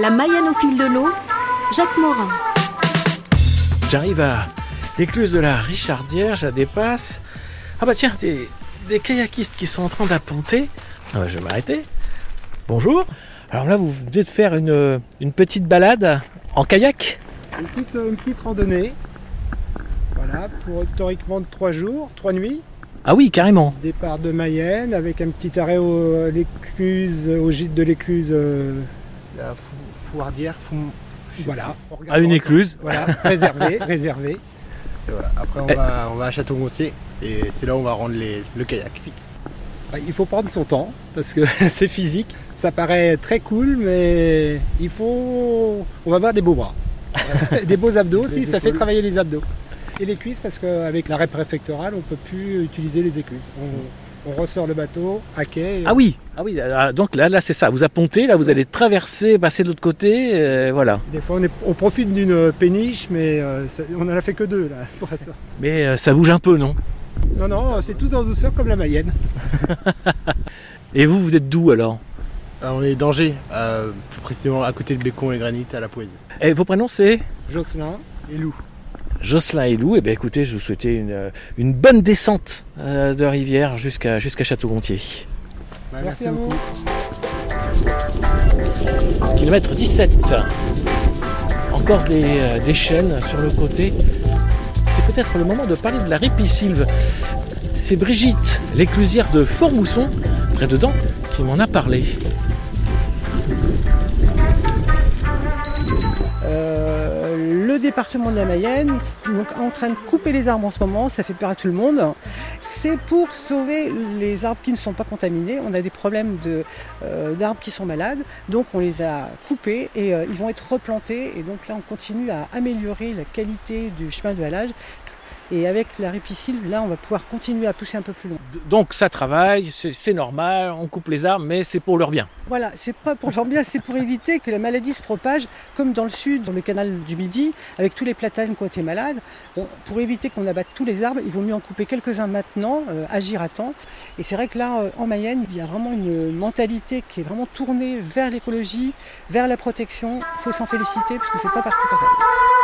La Mayenne au fil de l'eau, Jacques Morin. J'arrive à l'écluse de la Richardière, je la dépasse. Ah bah tiens, des, des kayakistes qui sont en train d'apponter. Ah bah je vais m'arrêter. Bonjour. Alors là, vous venez de faire une, une petite balade en kayak? Une petite, une petite randonnée. Voilà, pour théoriquement de 3 jours, 3 nuits. Ah oui, carrément. Départ de Mayenne avec un petit arrêt au, à l'écluse, au gîte de l'écluse. euh, la Fou- Fouardière. Fou- Voilà. À une écluse. Voilà, réservé, réservé. Et voilà. Après, on, Eh. va, on va à Château-Gontier et c'est là où on va rendre les- le kayak. Il faut prendre son temps parce que c'est physique. Ça paraît très cool, mais il faut. On va voir des beaux bras. des beaux abdos aussi, ça fait travailler les abdos. Et les cuisses parce qu'avec l'arrêt préfectoral, on peut plus utiliser les écluses. On, on ressort le bateau à quai. et Ah oui, ah oui. ah, donc là, là c'est ça. Vous appontez, là, vous allez traverser, passer de l'autre côté, euh, voilà. Des fois, on, est- on profite d'une péniche, mais euh, ça- on n'en a fait que deux là pour ça. Mais euh, ça bouge un peu, non? Non, non, c'est tout en douceur comme la Mayenne. Et vous, vous êtes d'où alors? Alors, on est d'Angers, euh, plus précisément à côté de Bécon et Granit à la Poésie. Et vos prénoms, c'est? Jocelyn et Lou. Jocelyn et Lou. Eh bien, écoutez, je vous souhaitais une, euh, une bonne descente euh, de rivière jusqu'à jusqu'à Château-Gontier. Ouais, Merci, à vous. Kilomètre 17. Encore des, euh, des chaînes sur le côté. C'est peut-être le moment de parler de la ripisylve. C'est Brigitte, l'éclusière de Fort-Mousson, près dedans, qui m'en a parlé. Département de la Mayenne donc en train de couper les arbres en ce moment, ça fait peur à tout le monde. C'est pour sauver les arbres qui ne sont pas contaminés. On a des problèmes euh, d'arbres qui sont malades, donc on les a coupés et euh, ils vont être replantés. Et donc là, on continue à améliorer la qualité du chemin de halage. Et avec la ripisylve, là, on va pouvoir continuer à pousser un peu plus loin. Donc ça travaille, c'est c'est normal, on coupe les arbres, mais c'est pour leur bien. Voilà, c'est pas pour leur bien, c'est pour éviter que la maladie se propage, comme dans le sud, dans le canal du Midi, avec tous les platanes qui ont été malades. Bon, pour éviter qu'on abatte tous les arbres, il vaut mieux en couper quelques-uns maintenant, euh, agir à temps. Et c'est vrai que là, euh, en Mayenne, il y a vraiment une mentalité qui est vraiment tournée vers l'écologie, vers la protection. Il faut s'en féliciter parce que c'est pas partout pareil.